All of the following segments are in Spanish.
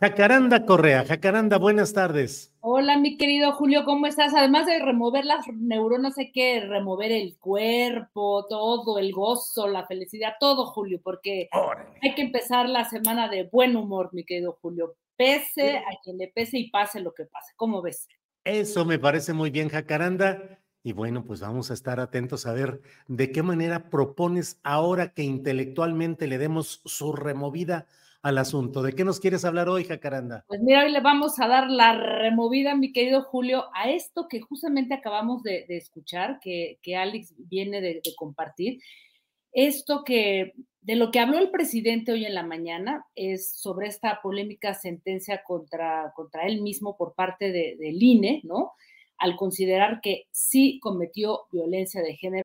Jacaranda Correa. Jacaranda, buenas tardes. Hola, mi querido Julio, ¿cómo estás? Además de remover las neuronas, hay que remover el cuerpo, todo, el gozo, la felicidad, todo, Julio, porque hay que empezar la semana de buen humor, mi querido Julio. Pese a quien le pese y pase lo que pase. ¿Cómo ves? Eso me parece muy bien, Jacaranda. Y bueno, pues vamos a estar atentos a ver de qué manera propones ahora que intelectualmente le demos su removida al asunto. ¿De qué nos quieres hablar hoy, Jacaranda? Pues mira, hoy le vamos a dar la removida, mi querido Julio, a esto que justamente acabamos de, escuchar, que, que, Alex viene de, de, compartir. Esto que de lo que habló el presidente hoy en la mañana es sobre esta polémica sentencia contra, contra él mismo por parte de, del INE, ¿no? Al considerar que sí cometió violencia de género.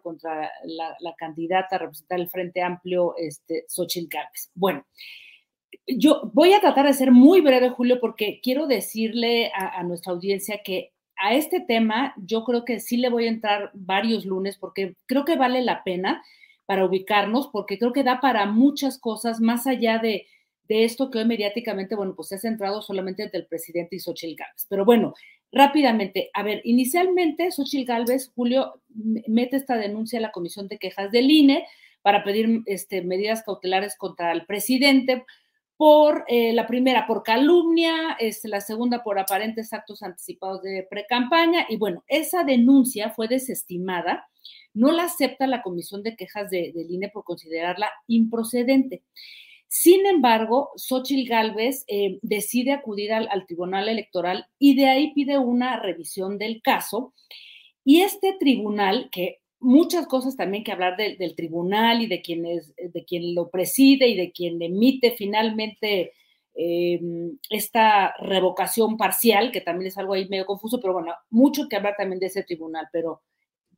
Contra la, candidata a representar el Frente Amplio, este, Xochitl Gálvez. Bueno, yo voy a tratar de ser muy breve, Julio, porque quiero decirle a, a, nuestra audiencia que a este tema yo creo que sí le voy a entrar varios lunes, porque creo que vale la pena para ubicarnos, porque creo que da para muchas cosas más allá de, de esto que hoy mediáticamente, bueno, pues se ha centrado solamente entre el presidente y Xochitl Gálvez. Pero bueno, rápidamente, a ver, inicialmente Xochitl Gálvez, Julio, mete esta denuncia a la Comisión de Quejas del INE para pedir este, medidas cautelares contra el presidente por eh, la primera por calumnia, este, la segunda por aparentes actos anticipados de precampaña y bueno, esa denuncia fue desestimada, no la acepta la Comisión de Quejas de, del INE por considerarla improcedente. Sin embargo, Xochitl Gálvez eh, decide acudir al, al, Tribunal Electoral y de ahí pide una revisión del caso. Y este tribunal, que muchas cosas también que hablar de, del tribunal y de quien, es, de quien lo preside y de quien emite finalmente eh, esta revocación parcial, que también es algo ahí medio confuso, pero bueno, mucho que hablar también de ese tribunal. Pero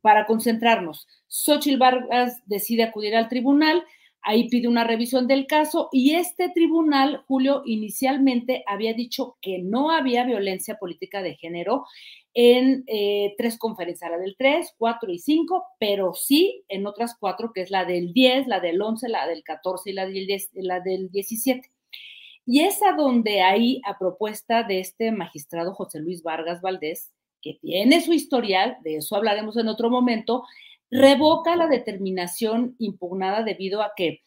para concentrarnos, Xochitl Vargas decide acudir al tribunal Ahí pide una revisión del caso y este tribunal, Julio, inicialmente había dicho que no había violencia política de género en eh, tres conferencias, la del 3, 4 y 5, pero sí en otras cuatro, que es la del 10, la del 11, la del 14 y la del, 10, la del 17. Y es a donde ahí, a propuesta de este magistrado José Luis Vargas Valdés, que tiene su historial, de eso hablaremos en otro momento, revoca la determinación impugnada debido a que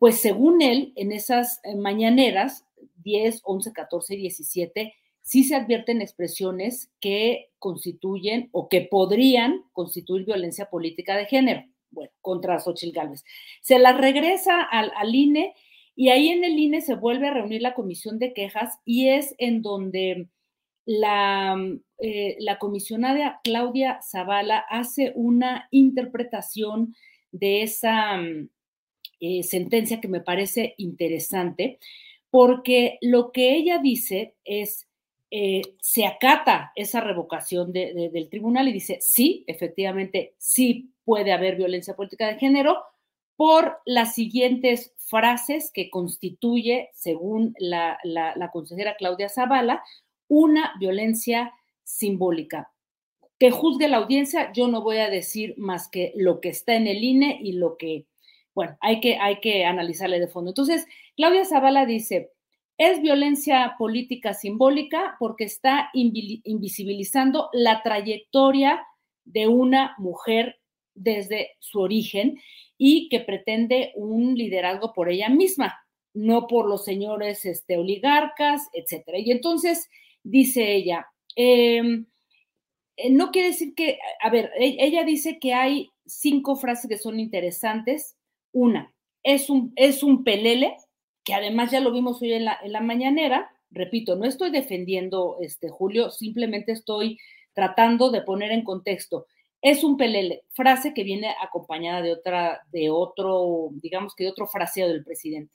pues según él, en esas eh, mañaneras, 10, 11, 14 y 17, sí se advierten expresiones que constituyen o que podrían constituir violencia política de género, bueno, contra Xochitl Gálvez. Se las regresa al, al, INE y ahí en el INE se vuelve a reunir la comisión de quejas y es en donde la, eh, la comisionada Claudia Zavala hace una interpretación de esa eh, sentencia que me parece interesante, porque lo que ella dice es, eh, se acata esa revocación del tribunal y dice, sí, efectivamente, sí puede haber violencia política de género por las siguientes frases que constituye, según la, la consejera Claudia Zavala, una violencia simbólica. Que juzgue la audiencia, yo no voy a decir más que lo que está en el INE y lo que, bueno, hay que, hay que analizarle de fondo. Entonces, Claudia Zavala dice, es violencia política simbólica porque está invisibilizando la trayectoria de una mujer desde su origen y que pretende un liderazgo por ella misma, no por los señores este, oligarcas, etcétera. Y entonces dice ella, em, eh, no quiere decir que, a ver, e, ella dice que hay cinco frases que son interesantes. Una, es un, es un pelele, que además ya lo vimos hoy en la, en la mañanera. Repito, no estoy defendiendo, este, Julio, simplemente estoy tratando de poner en contexto. Es un pelele, frase que viene acompañada de otra, de otro, digamos que de otro fraseo del presidente.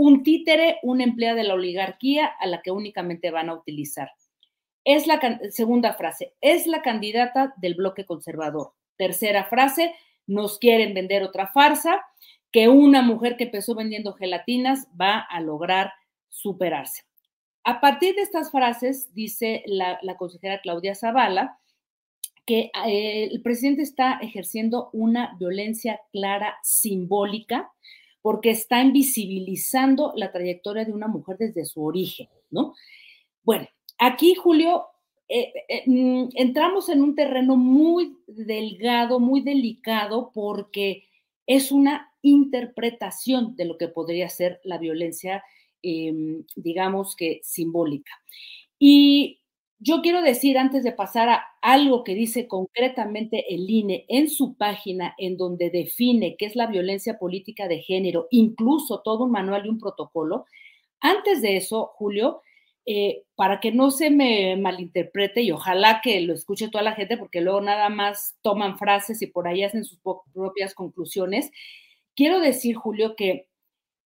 Un títere, una empleada de la oligarquía a la que únicamente van a utilizar. Es la segunda frase, es la candidata del bloque conservador. Tercera frase, nos quieren vender otra farsa, que una mujer que empezó vendiendo gelatinas va a lograr superarse. A partir de estas frases, dice la, consejera Claudia Zavala, que eh, el presidente está ejerciendo una violencia clara simbólica porque está invisibilizando la trayectoria de una mujer desde su origen, ¿no? Bueno, Aquí, Julio, eh, eh, mm, entramos en un terreno muy delgado, muy delicado, porque es una interpretación de lo que podría ser la violencia, em, digamos que simbólica. Y yo quiero decir, antes de pasar a algo que dice concretamente el INE en su página, en donde define qué es la violencia política de género, incluso todo un manual y un protocolo, antes de eso, Julio, eh, para que no se me malinterprete y ojalá que lo escuche toda la gente, porque luego nada más toman frases y por ahí hacen sus propias conclusiones. Quiero decir, Julio, que,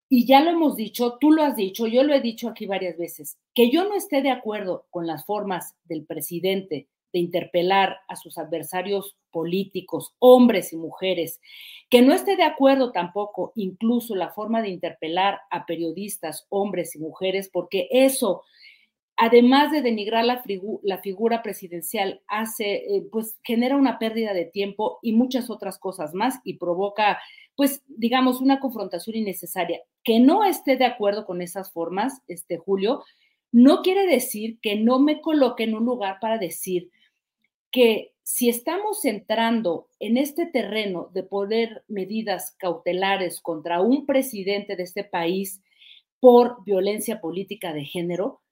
y ya lo hemos dicho, tú lo has dicho, yo lo he dicho aquí varias veces, que yo no esté de acuerdo con las formas del presidente de interpelar a sus adversarios políticos, hombres y mujeres, que no esté de acuerdo tampoco incluso la forma de interpelar a periodistas, hombres y mujeres, porque eso además de denigrar la, figura presidencial, hace, eh, pues genera una pérdida de tiempo y muchas otras cosas más y provoca, pues, digamos, una confrontación innecesaria. Que no esté de acuerdo con esas formas, este Julio, no quiere decir que no me coloque en un lugar para decir que si estamos entrando en este terreno de poner medidas cautelares contra un presidente de este país por violencia política de género,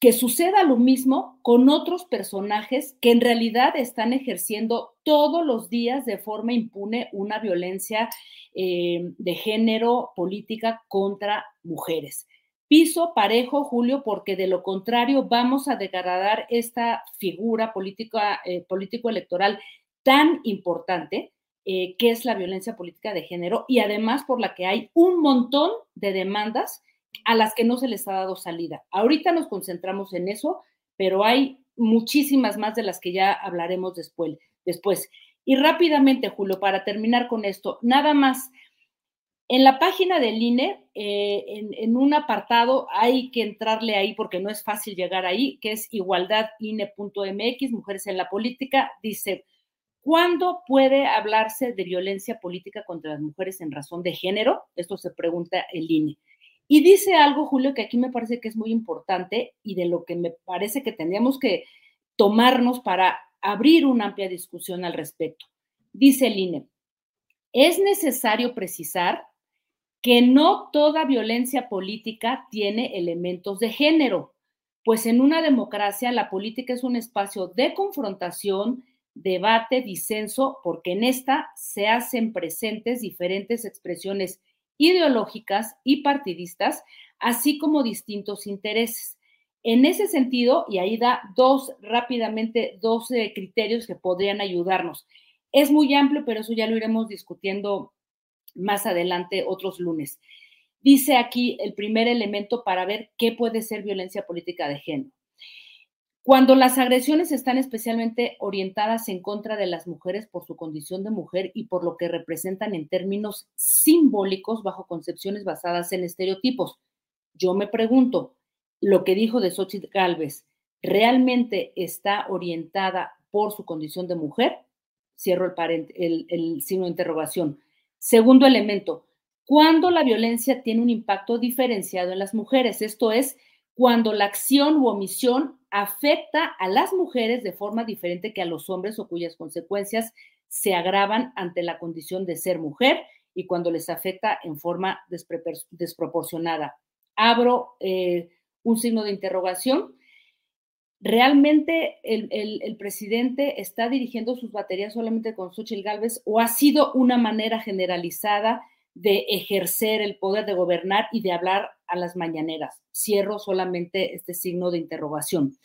que suceda lo mismo con otros personajes que en realidad están ejerciendo todos los días de forma impune una violencia eh, de género política contra mujeres. Piso parejo, Julio, porque de lo contrario vamos a degradar esta figura política, eh, político-electoral tan importante eh, que es la violencia política de género y además por la que hay un montón de demandas a las que no se les ha dado salida. Ahorita nos concentramos en eso, pero hay muchísimas más de las que ya hablaremos después. después. Y rápidamente, Julio, para terminar con esto, nada más. En la página del INE, eh, en, en, un apartado, hay que entrarle ahí porque no es fácil llegar ahí, que es igualdadine.mx, Mujeres en la Política, dice, ¿cuándo puede hablarse de violencia política contra las mujeres en razón de género? Esto se pregunta el INE. Y dice algo, Julio, que aquí me parece que es muy importante y de lo que me parece que tendríamos que tomarnos para abrir una amplia discusión al respecto. Dice el INE, es necesario precisar que no toda violencia política tiene elementos de género, pues en una democracia la política es un espacio de confrontación, debate, disenso, porque en esta se hacen presentes diferentes expresiones ideológicas y partidistas, así como distintos intereses. En ese sentido, y ahí da dos, rápidamente, dos eh, criterios que podrían ayudarnos. Es muy amplio, pero eso ya lo iremos discutiendo más adelante otros lunes. Dice aquí el primer elemento para ver qué puede ser violencia política de género. Cuando las agresiones están especialmente orientadas en contra de las mujeres por su condición de mujer y por lo que representan en términos simbólicos bajo concepciones basadas en estereotipos. Yo me pregunto, lo que dijo de Xochitl Galvez, ¿realmente está orientada por su condición de mujer? Cierro el, signo de interrogación. Segundo elemento, ¿cuándo la violencia tiene un impacto diferenciado en las mujeres? Esto es, cuando la acción u omisión afecta a las mujeres de forma diferente que a los hombres o cuyas consecuencias se agravan ante la condición de ser mujer y cuando les afecta en forma desproporcionada. Abro eh, un signo de interrogación. ¿Realmente el, presidente está dirigiendo sus baterías solamente con Xochitl Galvez o ha sido una manera generalizada de ejercer el poder de gobernar y de hablar a las mañaneras. Cierro solamente este signo de interrogación.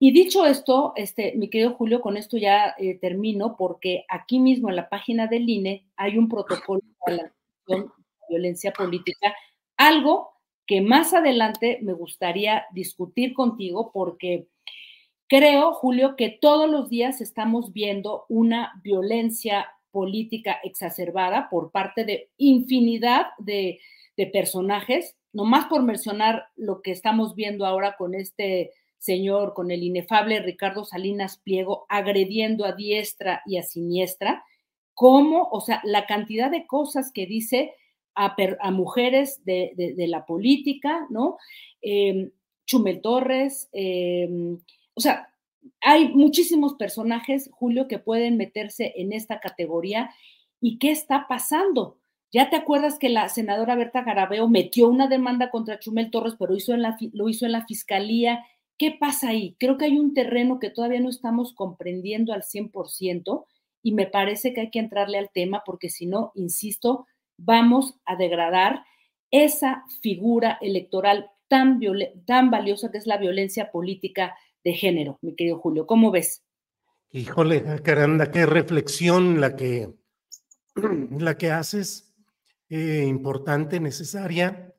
Y dicho esto, este, mi querido Julio, con esto ya eh, termino, porque aquí mismo en la página del INE hay un protocolo para la violencia política, algo que más adelante me gustaría discutir contigo, porque creo, Julio, que todos los días estamos viendo una violencia política exacerbada por parte de infinidad de, personajes, nomás por mencionar lo que estamos viendo ahora con este señor, con el inefable Ricardo Salinas Pliego, agrediendo a diestra y a siniestra, cómo, o sea, la cantidad de cosas que dice a, mujeres de, la política, ¿no? Em, Chumel Torres, em, o sea, hay muchísimos personajes, Julio, que pueden meterse en esta categoría. ¿Y qué está pasando? Ya te acuerdas que la senadora Berta Garabeo metió una demanda contra Chumel Torres, pero lo hizo en la fiscalía. ¿Qué pasa ahí? Creo que hay un terreno que todavía no estamos comprendiendo al 100% y me parece que hay que entrarle al tema porque si no, insisto, vamos a degradar esa figura electoral tan, tan valiosa que es la violencia política de género, mi querido Julio. ¿Cómo ves? Híjole, caramba, qué reflexión la que, la que haces, eh, importante, necesaria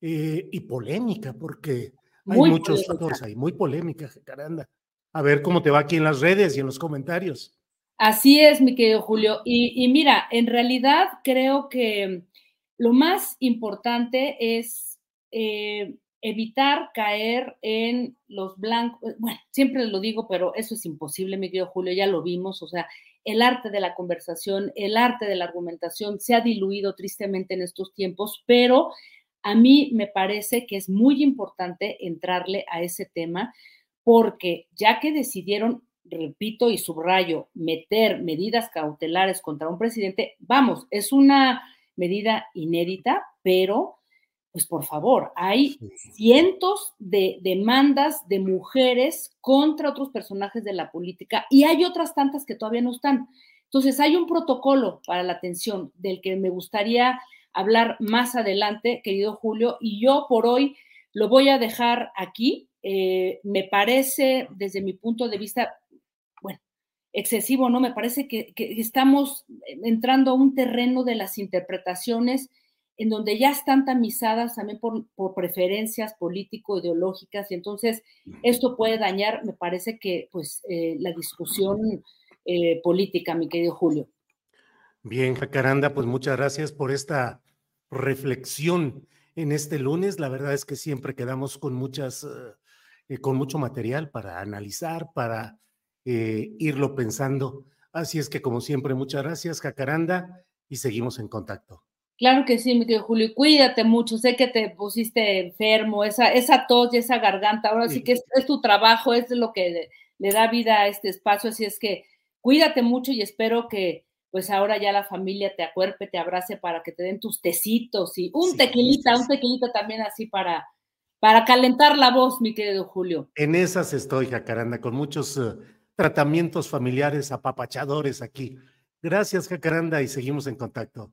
eh, y polémica, porque hay muchos factores ahí, muy polémica, caramba. A ver cómo te va aquí en las redes y en los comentarios. Así es, mi querido Julio. Y, y mira, en realidad creo que lo más importante es eh, evitar caer en los blancos, eh, bueno, siempre lo digo, pero eso es imposible, mi querido Julio, ya lo vimos, o sea, el arte de la conversación, el arte de la argumentación se ha diluido tristemente en estos tiempos, pero a mí me parece que es muy importante entrarle a ese tema porque ya que decidieron, repito y subrayo, meter medidas cautelares contra un presidente, vamos, es una medida inédita, pero pues por favor, hay cientos de demandas de mujeres contra otros personajes de la política y hay otras tantas que todavía no están. Entonces, hay un protocolo para la atención del que me gustaría hablar más adelante, querido Julio, y yo por hoy lo voy a dejar aquí. Eh, me parece, desde mi punto de vista, bueno, excesivo, ¿no? Me parece que, que estamos entrando a un terreno de las interpretaciones en donde ya están tamizadas también por, preferencias político-ideológicas, y entonces esto puede dañar, me parece que, pues, eh, la discusión eh, política, mi querido Julio. Bien, Jacaranda, pues muchas gracias por esta reflexión en este lunes. La verdad es que siempre quedamos con muchas, eh, con mucho material para analizar, para irlo pensando. Así es que, como siempre, muchas gracias, Jacaranda, y seguimos en contacto. Claro que sí, mi querido Julio, cuídate mucho, sé que te pusiste enfermo, esa, esa tos y esa garganta, ahora sí, que es, tu trabajo, es lo que le, da vida a este espacio, así es que cuídate mucho y espero que pues ahora ya la familia te acuerpe, te abrace para que te den tus tecitos y un tequilita, un tequilita también así para, para calentar la voz, mi querido Julio. En esas estoy, Jacaranda, con muchos uh, tratamientos familiares apapachadores aquí. Gracias, Jacaranda, y seguimos en contacto.